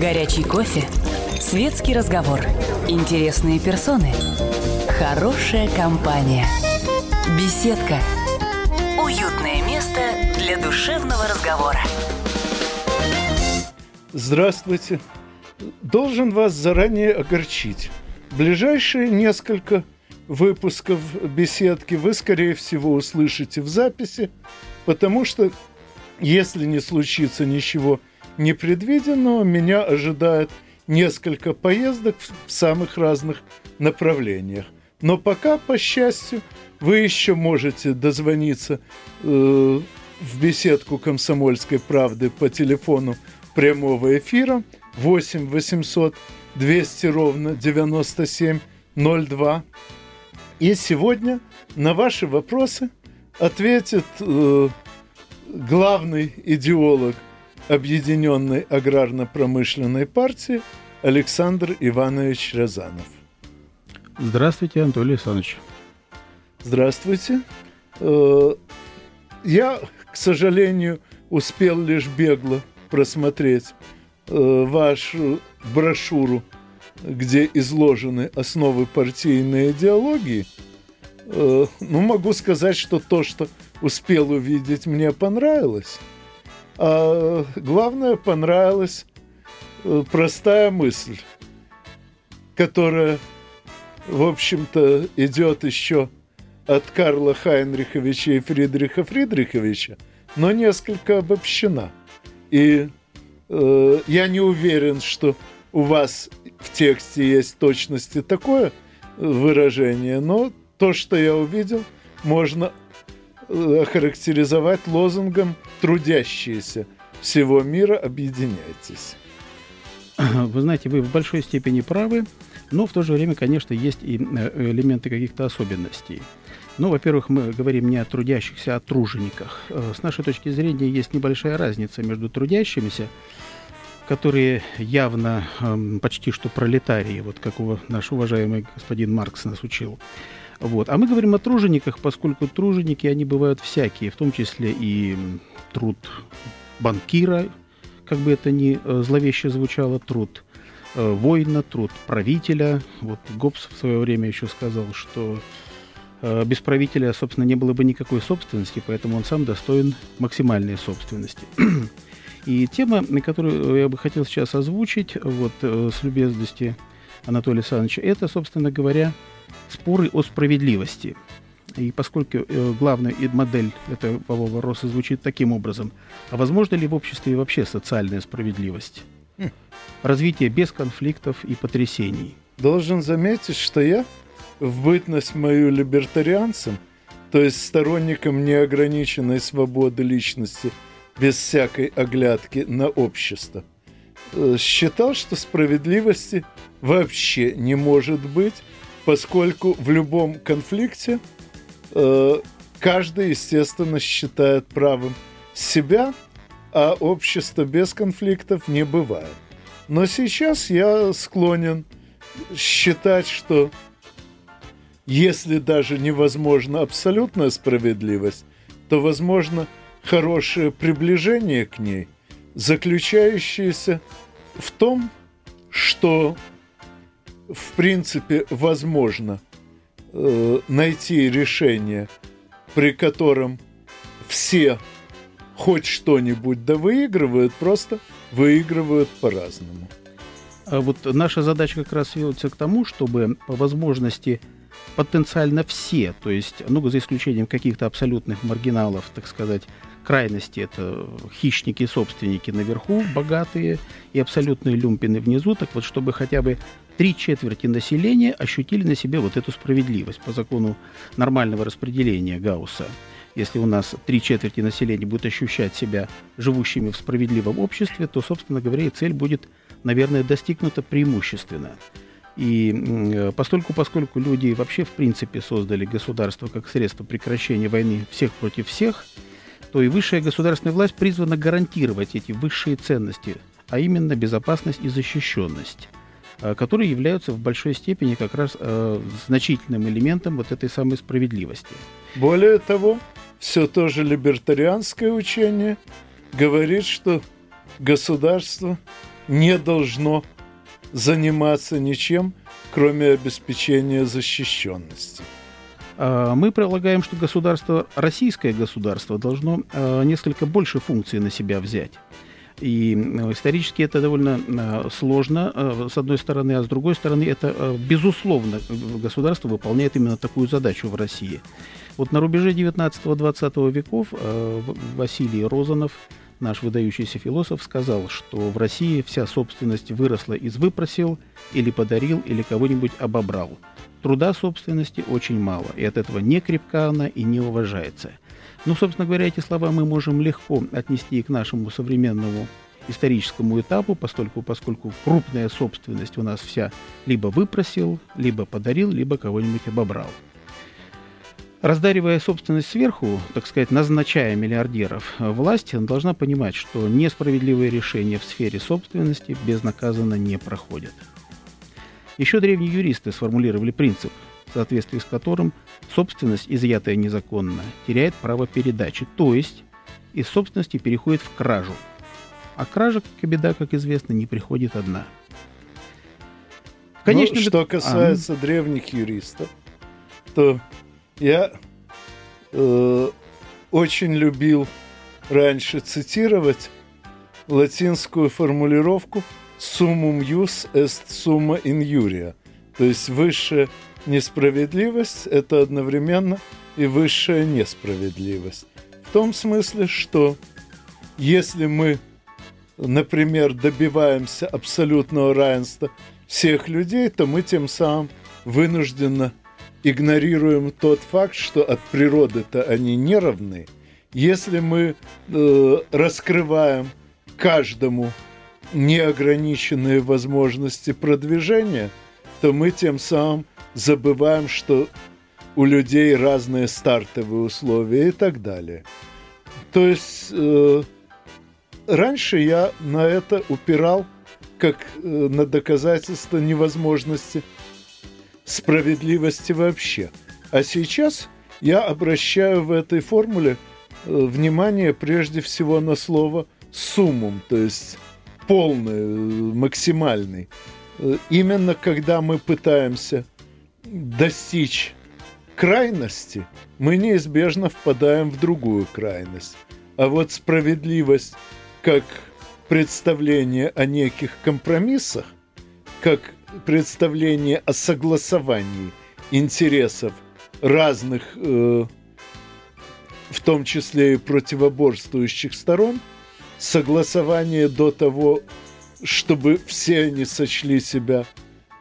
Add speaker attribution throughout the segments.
Speaker 1: Горячий кофе. Светский разговор. Интересные персоны. Хорошая компания. Беседка. Уютное место для душевного разговора.
Speaker 2: Здравствуйте. Должен вас заранее огорчить. Ближайшие несколько выпусков беседки вы, скорее всего, услышите в записи, потому что, если не случится ничего непредвиденного, меня ожидает несколько поездок в самых разных направлениях. Но пока, по счастью, вы еще можете дозвониться э, в беседку «Комсомольской правды» по телефону прямого эфира 8 800 200 ровно 9702. И сегодня на ваши вопросы ответит э, главный идеолог Объединенной аграрно-промышленной партии Александр Иванович Рязанов.
Speaker 3: Здравствуйте, Анатолий Александрович.
Speaker 2: Здравствуйте. Э, я, к сожалению, успел лишь бегло просмотреть э, вашу брошюру, где изложены основы партийной идеологии. Э, ну, могу сказать, что то, что успел увидеть, мне понравилось. А главное, понравилась э, простая мысль, которая, в общем-то, идет еще от Карла Хайнриховича и Фридриха Фридриховича, но несколько обобщена. И э, я не уверен, что у вас в тексте есть точности такое выражение, но то, что я увидел, можно Э, охарактеризовать лозунгом «трудящиеся всего мира, объединяйтесь».
Speaker 3: Вы знаете, вы в большой степени правы, но в то же время, конечно, есть и э, элементы каких-то особенностей. Ну, во-первых, мы говорим не о трудящихся, а о тружениках. Э, с нашей точки зрения есть небольшая разница между трудящимися, которые явно э, почти что пролетарии, вот как наш уважаемый господин Маркс нас учил, вот. А мы говорим о тружениках, поскольку труженики, они бывают всякие, в том числе и труд банкира, как бы это ни э, зловеще звучало, труд э, воина, труд правителя. Вот Гоббс в свое время еще сказал, что э, без правителя, собственно, не было бы никакой собственности, поэтому он сам достоин максимальной собственности. И тема, которую я бы хотел сейчас озвучить, вот с любезности Анатолия Александровича, это, собственно говоря, споры о справедливости. И поскольку э, главная модель этого вопроса звучит таким образом, а возможно ли в обществе вообще социальная справедливость? Хм. Развитие без конфликтов и потрясений.
Speaker 2: Должен заметить, что я в бытность мою либертарианцем, то есть сторонником неограниченной свободы личности без всякой оглядки на общество, э, считал, что справедливости вообще не может быть, поскольку в любом конфликте э, каждый, естественно, считает правым себя, а общество без конфликтов не бывает. Но сейчас я склонен считать, что если даже невозможна абсолютная справедливость, то возможно хорошее приближение к ней, заключающееся в том, что в принципе, возможно э, найти решение, при котором все хоть что-нибудь да выигрывают, просто выигрывают по-разному.
Speaker 3: А вот наша задача как раз сводится к тому, чтобы по возможности потенциально все, то есть, ну, за исключением каких-то абсолютных маргиналов, так сказать, крайности, это хищники собственники наверху, богатые, и абсолютные люмпины внизу, так вот, чтобы хотя бы три четверти населения ощутили на себе вот эту справедливость по закону нормального распределения Гаусса. Если у нас три четверти населения будет ощущать себя живущими в справедливом обществе, то, собственно говоря, и цель будет, наверное, достигнута преимущественно. И постольку, поскольку люди вообще в принципе создали государство как средство прекращения войны всех против всех, то и высшая государственная власть призвана гарантировать эти высшие ценности, а именно безопасность и защищенность. Э, которые являются в большой степени как раз э, значительным элементом вот этой самой справедливости.
Speaker 2: Более того, все то же либертарианское учение говорит, что государство не должно заниматься ничем, кроме обеспечения защищенности.
Speaker 3: А, мы предлагаем, что государство, российское государство, должно а, несколько больше функций на себя взять. И исторически это довольно а, сложно, с одной стороны, а с другой стороны, это, безусловно, государство выполняет именно такую задачу в России. Вот на рубеже 19-20 веков Василий Розанов, наш выдающийся философ, сказал, что в России вся собственность выросла из выпросил, или подарил, или кого-нибудь обобрал. Труда собственности очень мало, и от этого не крепка она и не уважается. Ну, собственно говоря, эти слова мы можем легко отнести к нашему современному историческому этапу, поскольку, поскольку крупная собственность у нас вся либо выпросил, либо подарил, либо кого-нибудь обобрал. Раздаривая собственность сверху, так сказать, назначая миллиардеров, власть должна понимать, что несправедливые решения в сфере собственности безнаказанно не проходят. Еще древние юристы сформулировали принцип, соответствии с которым собственность, изъятая незаконно, теряет право передачи, то есть из собственности переходит в кражу. А кража, как беда, как известно, не приходит одна.
Speaker 2: Конечно, ну, что касается а... древних юристов, то я э, очень любил раньше цитировать латинскую формулировку – summum jus est summa injuria. То есть высшая несправедливость – это одновременно и высшая несправедливость. В том смысле, что если мы, например, добиваемся абсолютного равенства всех людей, то мы тем самым вынужденно игнорируем тот факт, что от природы-то они не равны. Если мы э, раскрываем каждому неограниченные возможности продвижения, то мы тем самым забываем, что у людей разные стартовые условия и так далее. То есть э, раньше я на это упирал как э, на доказательство невозможности справедливости вообще. А сейчас я обращаю в этой формуле э, внимание прежде всего на слово «суммум», то есть полный, максимальный. Именно когда мы пытаемся достичь крайности, мы неизбежно впадаем в другую крайность. А вот справедливость как представление о неких компромиссах, как представление о согласовании интересов разных, э, в том числе и противоборствующих сторон – согласование до того, чтобы все они сочли себя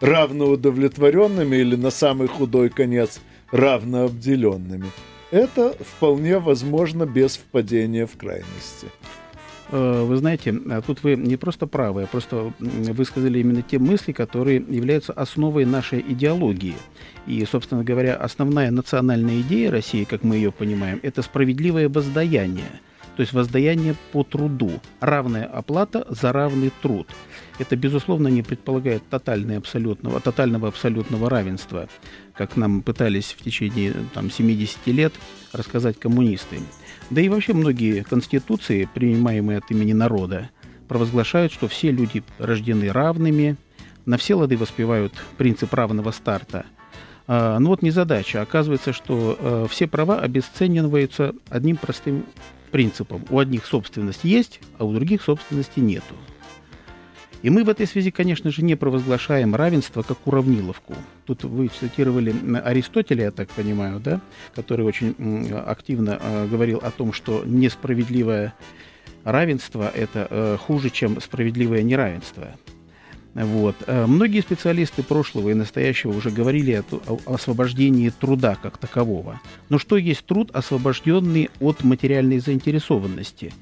Speaker 2: равноудовлетворенными или на самый худой конец равнообделенными. Это вполне возможно без впадения в крайности.
Speaker 3: Э, вы знаете, а тут вы не просто правы, а просто высказали именно те мысли, которые являются основой нашей идеологии. И, собственно говоря, основная национальная идея России, как мы ее понимаем, это справедливое воздаяние – то есть воздаяние по труду, равная оплата за равный труд. Это, безусловно, не предполагает тотального абсолютного, тотального абсолютного равенства, как нам пытались в течение там, 70 лет рассказать коммунисты. Да и вообще многие конституции, принимаемые от имени народа, провозглашают, что все люди рождены равными, на все лады воспевают принцип равного старта. А, ну вот незадача. Оказывается, что э, все права обесцениваются одним простым принципом. У одних собственность есть, а у других собственности нету. И мы в этой связи, конечно же, не провозглашаем равенство как уравниловку. Тут вы цитировали Аристотеля, я так понимаю, да, который очень активно э, говорил о том, что несправедливое равенство – это э, хуже, чем справедливое неравенство. Вот. Э, многие специалисты прошлого и настоящего уже говорили о, о освобождении труда как такового. Но что есть труд, освобожденный от материальной заинтересованности?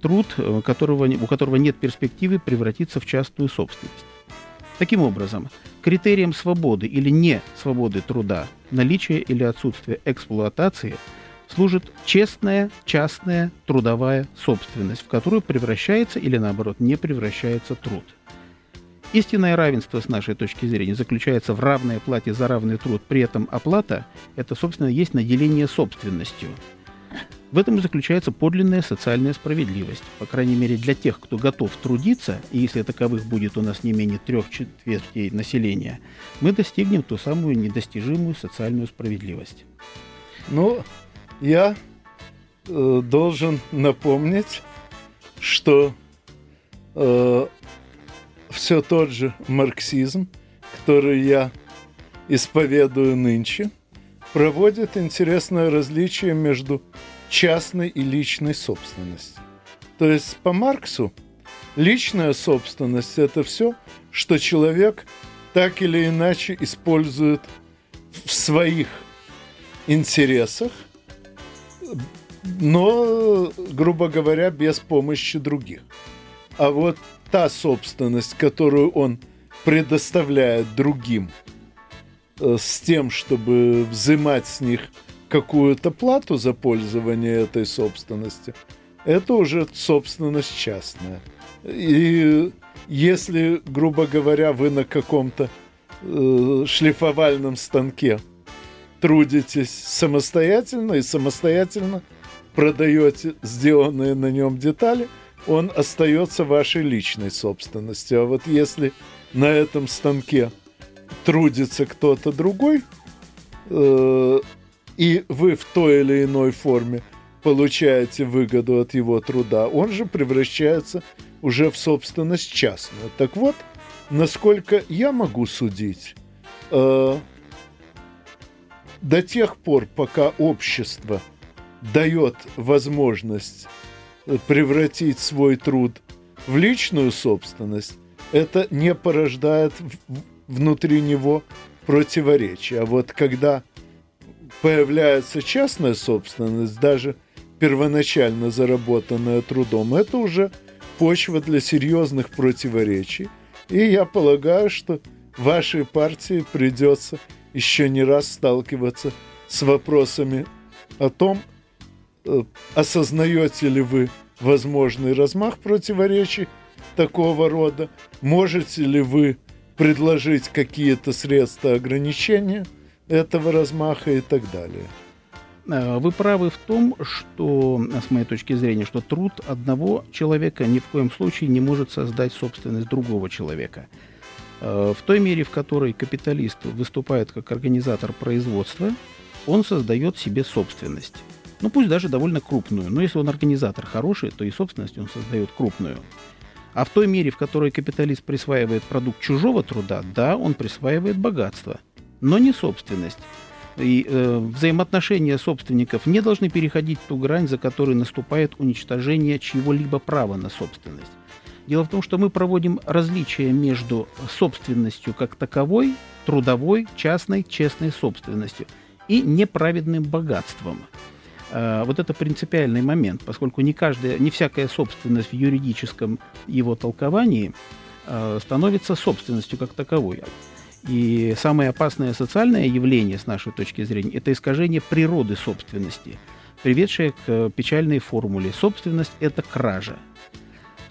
Speaker 3: Труд, э, которого, у которого нет перспективы превратиться в частную собственность. Таким образом, критерием свободы или не свободы труда, наличие или отсутствие эксплуатации служит честная частная трудовая собственность, в которую превращается или наоборот не превращается труд. Истинное равенство с нашей точки зрения заключается в равной оплате за равный труд. При этом оплата – это, собственно, есть наделение собственностью. В этом и заключается подлинная социальная справедливость. По крайней мере, для тех, кто готов трудиться, и если таковых будет у нас не менее трех четвертей населения, мы достигнем ту самую недостижимую социальную справедливость.
Speaker 2: Ну, я э, должен напомнить, что э, все тот же марксизм, который я исповедую нынче, проводит интересное различие между частной и личной собственности. То есть по Марксу личная собственность – это все, что человек так или иначе использует в своих интересах, но, грубо говоря, без помощи других. А вот та собственность, которую он предоставляет другим э, с тем, чтобы взимать с них – какую-то плату за пользование этой собственностью, это уже собственность частная. И если, грубо говоря, вы на каком-то э, шлифовальном станке трудитесь самостоятельно и самостоятельно продаете сделанные на нем детали, он остается вашей личной собственностью. А вот если на этом станке трудится кто-то другой, э, и вы в той или иной форме получаете выгоду от его труда, он же превращается уже в собственность частную. Так вот, насколько я могу судить, э, до тех пор, пока общество дает возможность превратить свой труд в личную собственность, это не порождает внутри него противоречия. А вот когда появляется частная собственность, даже первоначально заработанная трудом, это уже почва для серьезных противоречий. И я полагаю, что вашей партии придется еще не раз сталкиваться с вопросами о том, э, осознаете ли вы возможный размах противоречий такого рода, можете ли вы предложить какие-то средства ограничения – этого размаха и так далее.
Speaker 3: Э, вы правы в том, что, с моей точки зрения, что труд одного человека ни в коем случае не может создать собственность другого человека. Э, в той мере, в которой капиталист выступает как организатор производства, он создает себе собственность. Ну, пусть даже довольно крупную, но если он организатор хороший, то и собственность он создает крупную. А в той мере, в которой капиталист присваивает продукт чужого труда, да, он присваивает богатство – но не собственность. И э, взаимоотношения собственников не должны переходить ту грань, за которой наступает уничтожение чьего-либо права на собственность. Дело в том, что мы проводим различия между собственностью как таковой, трудовой, частной, честной собственностью и неправедным богатством. Э, вот это принципиальный момент, поскольку не, каждая, не всякая собственность в юридическом его толковании э, становится собственностью как таковой. И самое опасное социальное явление, с нашей точки зрения, это искажение природы собственности, приведшее к печальной формуле «собственность – это кража».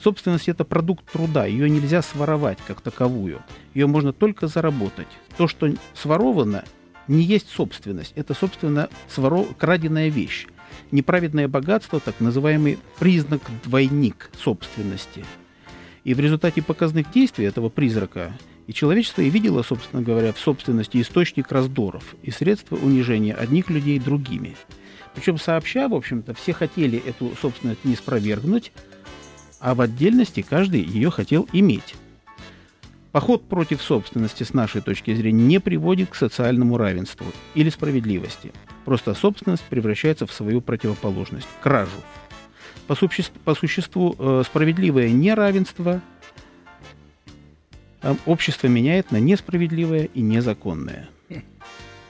Speaker 3: Собственность – это продукт труда, ее нельзя своровать как таковую, ее можно только заработать. То, что своровано, не есть собственность, это, собственно, своров... краденая вещь. Неправедное богатство – так называемый признак двойник собственности. И в результате показных действий этого призрака и человечество и видело, собственно говоря, в собственности источник раздоров и средства унижения одних людей другими. Причем сообща, в общем-то, все хотели эту собственность не спровергнуть, а в отдельности каждый ее хотел иметь. Поход против собственности с нашей точки зрения не приводит к социальному равенству или справедливости. Просто собственность превращается в свою противоположность – кражу. По существу, по существу э, справедливое неравенство общество меняет на несправедливое и незаконное.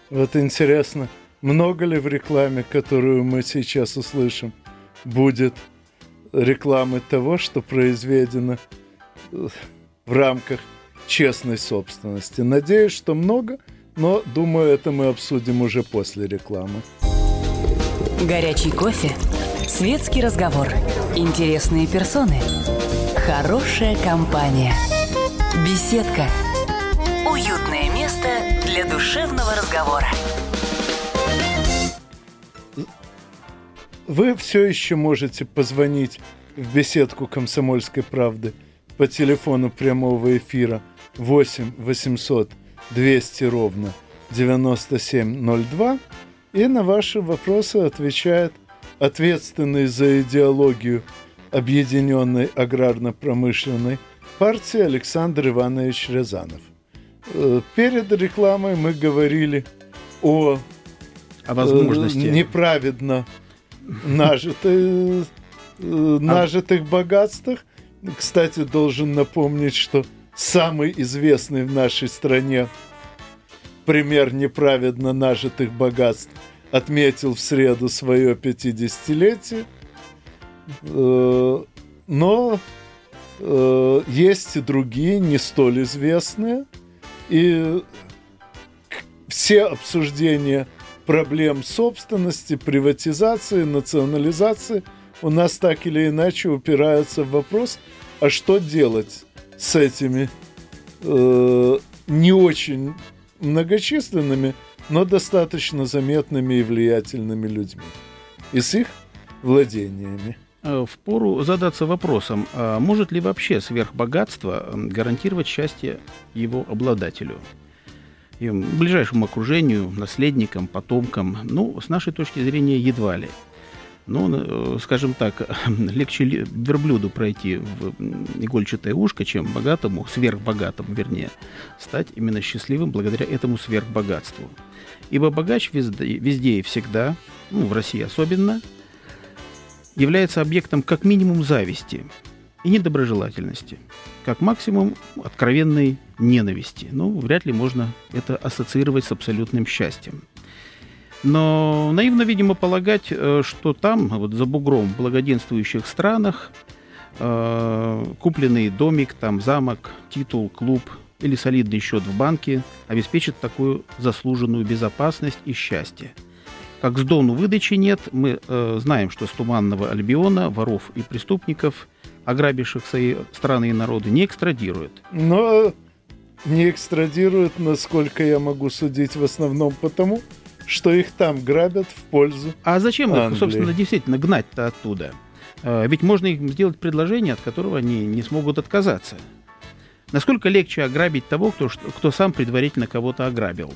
Speaker 2: Вот интересно, много ли в рекламе, которую мы сейчас услышим, будет рекламы того, что произведено э, в рамках честной собственности. Надеюсь, что много, но думаю, это мы обсудим уже после рекламы.
Speaker 1: Горячий кофе, светский разговор, интересные персоны, хорошая компания – Беседка. Уютное место для душевного разговора.
Speaker 2: вы все еще можете позвонить в беседку «Комсомольской правды» по телефону прямого эфира 8 800 200 ровно 9702 и на ваши вопросы отвечает ответственный за идеологию Объединенной аграрно-промышленной партии Александр Иванович Рязанов. Э, перед рекламой мы говорили о,
Speaker 3: о возможности э,
Speaker 2: неправедно нажитых, э, нажитых богатствах. Кстати, должен напомнить, что самый известный в нашей стране пример неправедно нажитых богатств отметил в среду свое 50-летие. Но есть и другие, не столь известные – и все обсуждения проблем собственности, приватизации, национализации у нас так или иначе упираются в вопрос, а что делать с этими э, не очень многочисленными, но достаточно заметными и влиятельными людьми и с их владениями.
Speaker 3: Э, впору задаться вопросом, а может ли вообще сверхбогатство гарантировать счастье его обладателю? И ближайшему окружению, наследникам, потомкам, ну, с нашей точки зрения, едва ли. Ну, э, скажем так, легче верблюду пройти в игольчатое ушко, чем богатому, сверхбогатому, вернее, стать именно счастливым благодаря этому сверхбогатству. Ибо богач везде, везде и всегда, ну, в России особенно – является объектом как минимум зависти и недоброжелательности, как максимум откровенной ненависти. Ну, вряд ли можно это ассоциировать с абсолютным счастьем. Но наивно, видимо, полагать, э, что там, вот за бугром, в благоденствующих странах, э, купленный домик, там замок, титул, клуб или солидный счет в банке обеспечит такую заслуженную безопасность и счастье – как с Дону выдачи нет, мы э, знаем, что с Туманного Альбиона воров и преступников, ограбивших свои страны и народы, не экстрадируют.
Speaker 2: Но не экстрадируют, насколько я могу судить, в основном потому, что их там грабят в пользу
Speaker 3: А зачем
Speaker 2: Англии.
Speaker 3: их, собственно, действительно гнать-то оттуда? Э, ведь можно им сделать предложение, от которого они не смогут отказаться. Насколько легче ограбить того, кто, кто сам предварительно кого-то ограбил?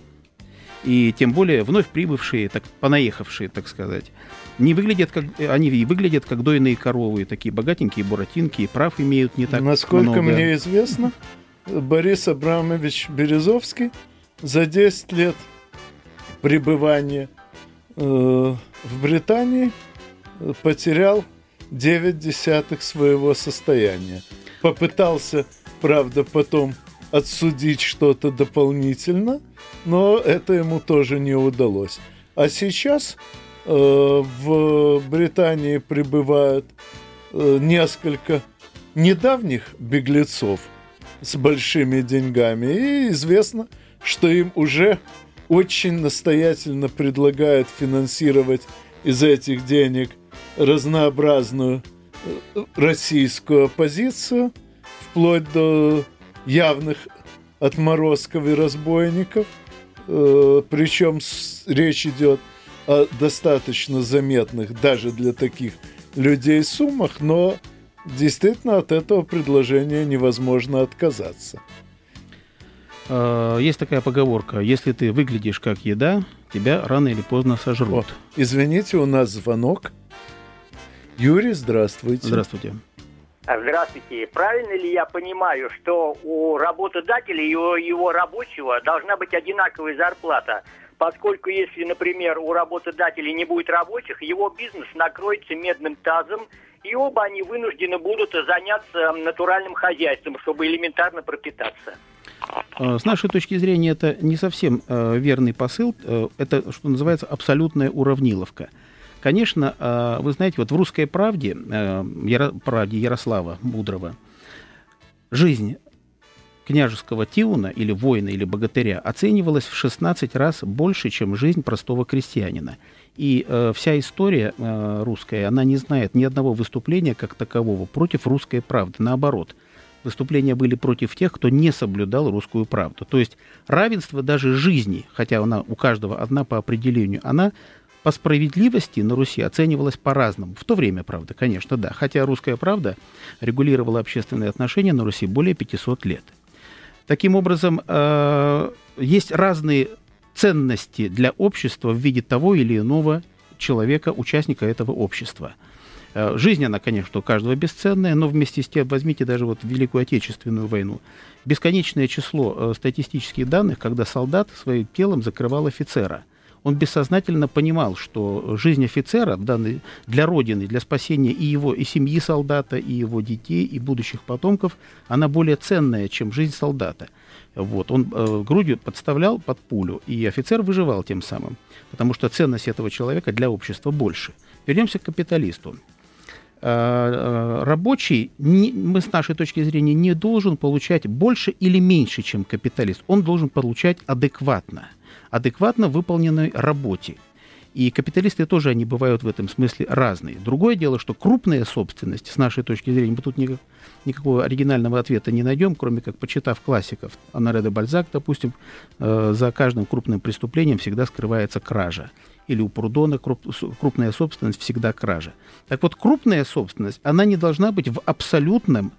Speaker 3: И тем более вновь прибывшие, так, понаехавшие, так сказать, не выглядят как, они и выглядят как дойные коровы, такие богатенькие буратинки, и прав имеют не так
Speaker 2: Насколько
Speaker 3: много.
Speaker 2: мне известно, Борис Абрамович Березовский за 10 лет пребывания э, в Британии потерял 9 десятых своего состояния. Попытался, правда, потом отсудить что-то дополнительно, но это ему тоже не удалось. А сейчас э, в Британии прибывают э, несколько недавних беглецов с большими деньгами, и известно, что им уже очень настоятельно предлагают финансировать из этих денег разнообразную э, российскую оппозицию, вплоть до явных отморозков и разбойников. Э, причем речь идет о достаточно заметных даже для таких людей суммах, но действительно от этого предложения невозможно отказаться.
Speaker 3: А, есть такая поговорка, если ты выглядишь как еда, тебя рано или поздно сожрут. О,
Speaker 2: извините, у нас звонок. Юрий, здравствуйте.
Speaker 3: Здравствуйте.
Speaker 4: А, здравствуйте. Правильно ли я понимаю, что у работодателя и у его рабочего должна быть одинаковая зарплата? Поскольку если, например, у работодателя не будет рабочих, его бизнес накроется медным тазом, и оба они вынуждены будут заняться натуральным хозяйством, чтобы элементарно пропитаться.
Speaker 3: А, с нашей точки зрения это не совсем э, верный посыл. Э, это, что называется, абсолютная уравниловка. Конечно, а, вы знаете, вот в «Русской правде», э, правде Ярослава Мудрого, жизнь княжеского Тиуна или воина или богатыря оценивалась в 16 раз больше, чем жизнь простого крестьянина. И э, вся история э, русская, она не знает ни одного выступления как такового против русской правды. Наоборот, выступления были против тех, кто не соблюдал русскую правду. То есть равенство даже жизни, хотя она у каждого одна по определению, она по справедливости на Руси оценивалось по-разному. В то время, правда, конечно, да. Хотя русская правда регулировала общественные отношения на Руси более 500 лет. Таким образом, э, есть разные ценности для общества в виде того или иного человека, участника этого общества. Э, жизнь, она, конечно, у каждого бесценная, но вместе с тем возьмите даже вот Великую Отечественную войну. Бесконечное число э, статистических данных, когда солдат своим телом закрывал офицера – он бессознательно понимал, что жизнь офицера данной, для Родины, для спасения и его, и семьи солдата, и его детей, и будущих потомков, она более ценная, чем жизнь солдата. Вот. Он э, грудью подставлял под пулю, и офицер выживал тем самым, потому что ценность этого человека для общества больше. Вернемся к капиталисту. Э, э, рабочий, не, мы с нашей точки зрения, не должен получать больше или меньше, чем капиталист. Он должен получать адекватно – адекватно выполненной работе. И капиталисты тоже, они бывают в этом смысле разные. Другое дело, что крупная собственность, с нашей точки зрения, мы тут никак, никакого оригинального ответа не найдем, кроме как почитав классиков. Анаре де Бальзак, допустим, э, за каждым крупным преступлением всегда скрывается кража. Или у Прудона круп, крупная собственность всегда кража. Так вот, крупная собственность, она не должна быть в абсолютном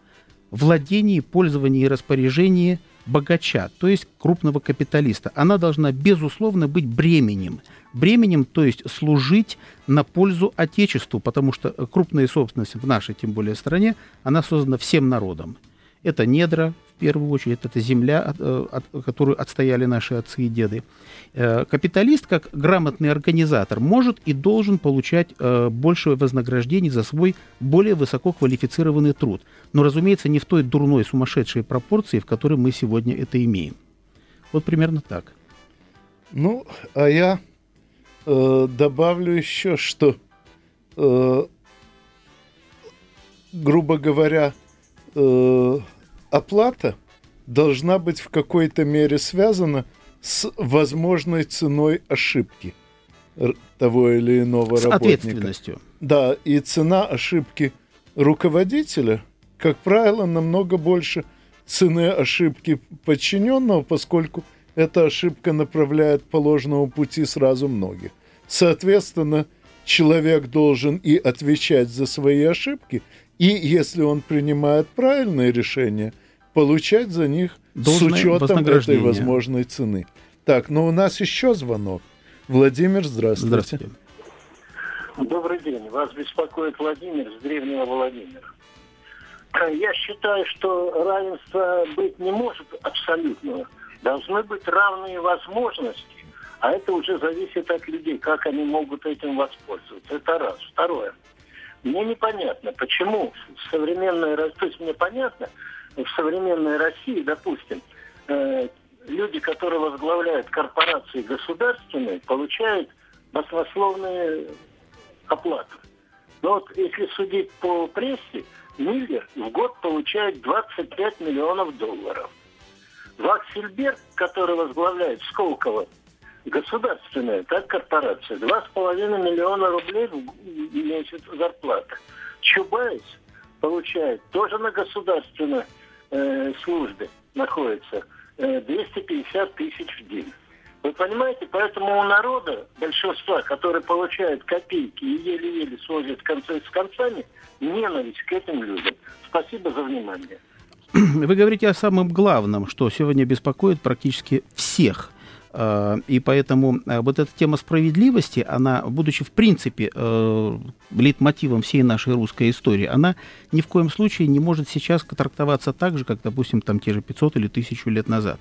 Speaker 3: владении, пользовании и распоряжении – богача, то есть крупного капиталиста. Она должна, безусловно, быть бременем. Бременем, то есть служить на пользу Отечеству, потому что крупная собственность в нашей, тем более, стране, она создана всем народом. Это недра, в первую очередь, это земля, от, э, от, которую отстояли наши отцы и деды. Э, капиталист, как грамотный организатор, может и должен получать э, большее вознаграждение за свой более высококвалифицированный труд. Но, разумеется, не в той дурной, сумасшедшей пропорции, в которой мы сегодня это имеем. Вот примерно так.
Speaker 2: Ну, а я э, добавлю еще, что, э, грубо говоря, э, оплата должна быть в какой-то мере связана с возможной ценой ошибки того или иного с работника. ответственностью. Да, и цена ошибки руководителя, как правило, намного больше цены ошибки подчиненного, поскольку эта ошибка направляет по ложному пути сразу многих. Соответственно, человек должен и отвечать за свои ошибки, и если он принимает правильные решения, получать за них Должное с учетом этой возможной цены. Так, но у нас еще звонок. Владимир, здравствуйте. Здравствуйте.
Speaker 5: Добрый день. Вас беспокоит Владимир с древнего Владимира. Я считаю, что равенства быть не может абсолютного. Должны быть равные возможности, а это уже зависит от людей, как они могут этим воспользоваться. Это раз. Второе. Мне непонятно, почему России, то есть мне понятно, в современной России, допустим, э, люди, которые возглавляют корпорации государственные, получают баснословные оплаты. Но вот если судить по прессе, Миллер в год получает 25 миллионов долларов. Ваксельберг, который возглавляет Сколково, государственная так, корпорация, 2,5 миллиона рублей в месяц зарплата. Чубайс получает тоже на государственной э, службе находится 250 э, тысяч в день. Вы понимаете, поэтому у народа, большинства, которые получают копейки и еле-еле сводят концы с концами, ненависть к этим людям. Спасибо за внимание.
Speaker 3: Вы говорите о самом главном, что сегодня беспокоит практически всех – и поэтому э, вот эта тема справедливости, она, будучи в принципе э, лейтмотивом всей нашей русской истории, она ни в коем случае не может сейчас трактоваться так же, как, допустим, там те же 500 или 1000 лет назад.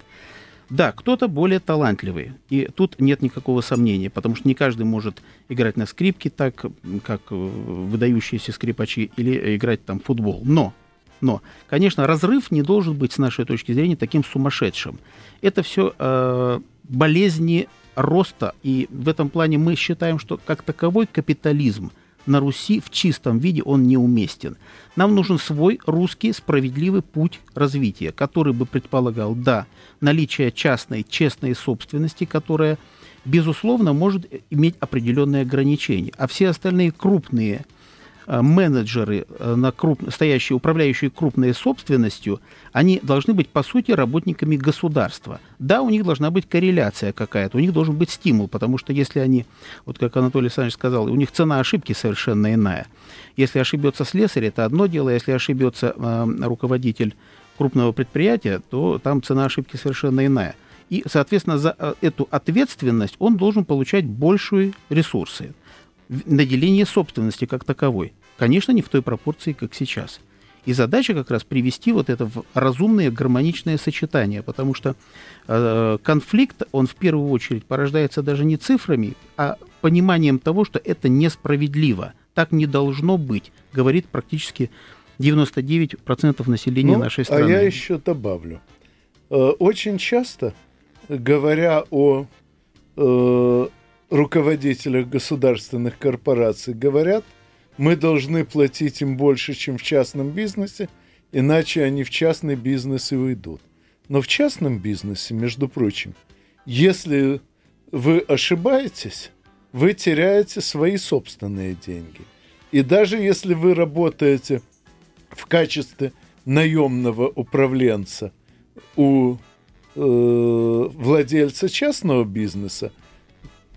Speaker 3: Да, кто-то более талантливый, и тут нет никакого сомнения, потому что не каждый может играть на скрипке так, как выдающиеся скрипачи, или играть там в футбол. Но но, конечно, разрыв не должен быть, с нашей точки зрения, таким сумасшедшим. Это все э, болезни роста, и в этом плане мы считаем, что как таковой капитализм на Руси в чистом виде он неуместен. Нам нужен свой русский справедливый путь развития, который бы предполагал, да, наличие частной, честной собственности, которая, безусловно, может иметь определенные ограничения, а все остальные крупные менеджеры, э, на круп... стоящие, управляющие крупной собственностью, они должны быть, по сути, работниками государства. Да, у них должна быть корреляция какая-то, у них должен быть стимул, потому что если они, вот как Анатолий Александрович сказал, у них цена ошибки совершенно иная. Если ошибется слесарь, это одно дело, если ошибется э, руководитель крупного предприятия, то там цена ошибки совершенно иная. И, соответственно, за э, эту ответственность он должен получать большие ресурсы. Наделение собственности как таковой. Конечно, не в той пропорции, как сейчас. И задача как раз привести вот это в разумное гармоничное сочетание, потому что э, конфликт, он в первую очередь порождается даже не цифрами, а пониманием того, что это несправедливо. Так не должно быть, говорит практически 99% населения ну, нашей страны.
Speaker 2: А я еще добавлю. Э, очень часто говоря о э, руководителях государственных корпораций, говорят, мы должны платить им больше, чем в частном бизнесе, иначе они в частный бизнес и уйдут. Но в частном бизнесе, между прочим, если вы ошибаетесь, вы теряете свои собственные деньги. И даже если вы работаете в качестве наемного управленца у э, владельца частного бизнеса,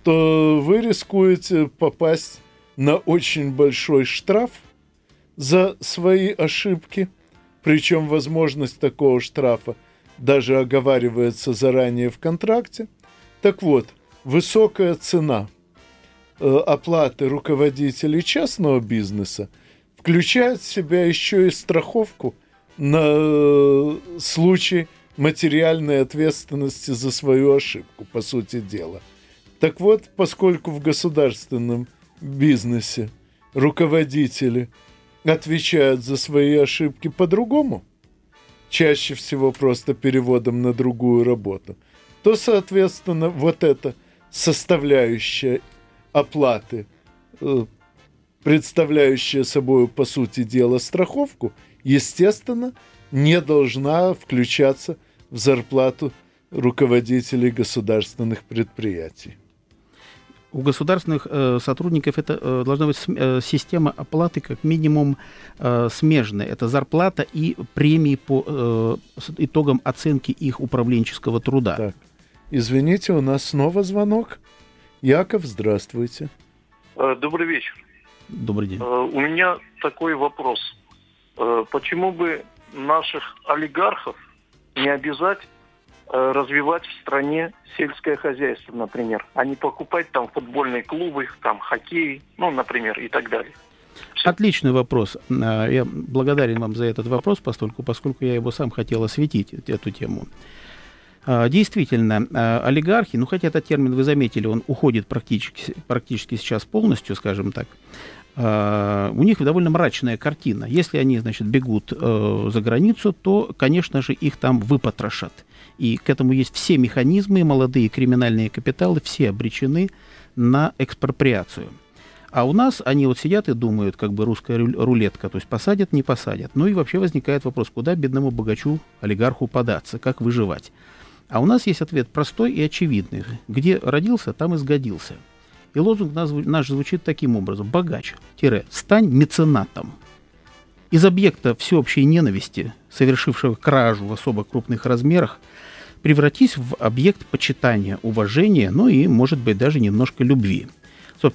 Speaker 2: то вы рискуете попасть на очень большой штраф за свои ошибки. Причем возможность такого штрафа даже оговаривается заранее в контракте. Так вот, высокая цена э, оплаты руководителей частного бизнеса включает в себя еще и страховку на э, случай материальной ответственности за свою ошибку, по сути дела. Так вот, поскольку в государственном бизнесе. Руководители отвечают за свои ошибки по-другому, чаще всего просто переводом на другую работу, то, соответственно, вот эта составляющая оплаты, э, представляющая собой, по сути дела, страховку, естественно, не должна включаться в зарплату руководителей государственных предприятий.
Speaker 3: У государственных э, сотрудников это э, должна быть э, система оплаты как минимум э, смежная. Это зарплата и премии по э, итогам оценки их управленческого труда.
Speaker 2: Так. Извините, у нас снова звонок. Яков, здравствуйте.
Speaker 6: Э, добрый вечер.
Speaker 3: Добрый день. Э,
Speaker 6: у меня такой вопрос. Э, почему бы наших олигархов не обязать развивать в стране сельское хозяйство, например, а не покупать там футбольные клубы, там хоккей, ну, например, и так далее.
Speaker 3: Отличный вопрос. Э, я благодарен вам за этот вопрос, поскольку, поскольку я его сам хотел осветить, эту тему. Э, действительно, олигархи, ну хотя этот термин вы заметили, он уходит практически, практически сейчас полностью, скажем так, у них довольно мрачная картина. Если они, значит, бегут uh, за границу, то, конечно же, их там выпотрошат. И к этому есть все механизмы, молодые криминальные капиталы, все обречены на экспроприацию. А у нас они вот сидят и думают, как бы русская рулетка, то есть посадят, не посадят. Ну и вообще возникает вопрос, куда бедному богачу, олигарху податься, как выживать. А у нас есть ответ простой и очевидный. Где родился, там и сгодился. И лозунг наш, звучит таким образом. Богач, тире, стань меценатом. Из объекта всеобщей ненависти, совершившего кражу в особо крупных размерах, превратись в объект почитания, уважения, ну и, может быть, даже немножко любви.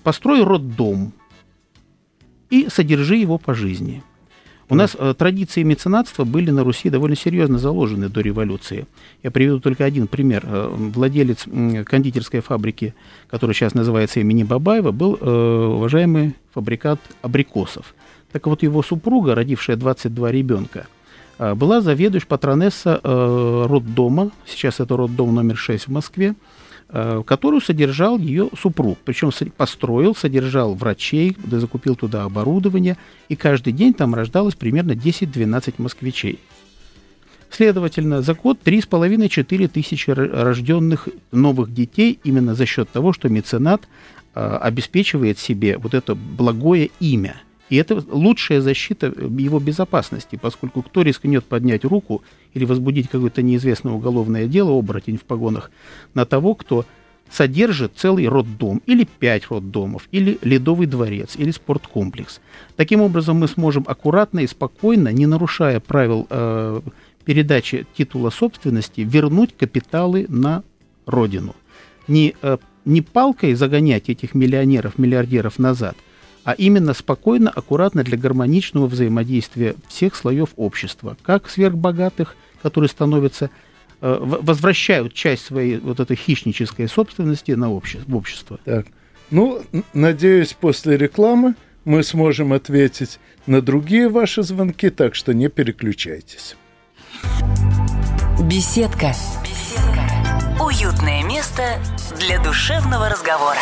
Speaker 3: Построй роддом и содержи его по жизни. У нас э, традиции меценатства были на Руси довольно серьезно заложены до революции. Я приведу только один пример. Э, владелец э, кондитерской фабрики, которая сейчас называется имени Бабаева, был э, уважаемый фабрикат абрикосов. Так вот, его супруга, родившая 22 ребенка, э, была заведующей патронесса э, роддома, сейчас это роддом номер 6 в Москве, которую содержал ее супруг. Причем построил, содержал врачей, закупил туда оборудование, и каждый день там рождалось примерно 10-12 москвичей. Следовательно, за год 3,5-4 тысячи рожденных новых детей именно за счет того, что меценат э, обеспечивает себе вот это благое имя – и это лучшая защита его безопасности, поскольку кто рискнет поднять руку или возбудить какое-то неизвестное уголовное дело, оборотень в погонах, на того, кто содержит целый роддом, или пять роддомов, или ледовый дворец, или спорткомплекс. Таким образом, мы сможем аккуратно и спокойно, не нарушая правил э, передачи титула собственности, вернуть капиталы на родину. Не, э, не палкой загонять этих миллионеров, миллиардеров назад, а именно спокойно, аккуратно для гармоничного взаимодействия всех слоев общества, как сверхбогатых, которые становятся Э, возвращают часть своей вот этой хищнической собственности на общество, в общество.
Speaker 2: Так. Ну, надеюсь, после рекламы мы сможем ответить на другие ваши звонки, так что не переключайтесь.
Speaker 1: Беседка. Беседка. Уютное место для душевного разговора.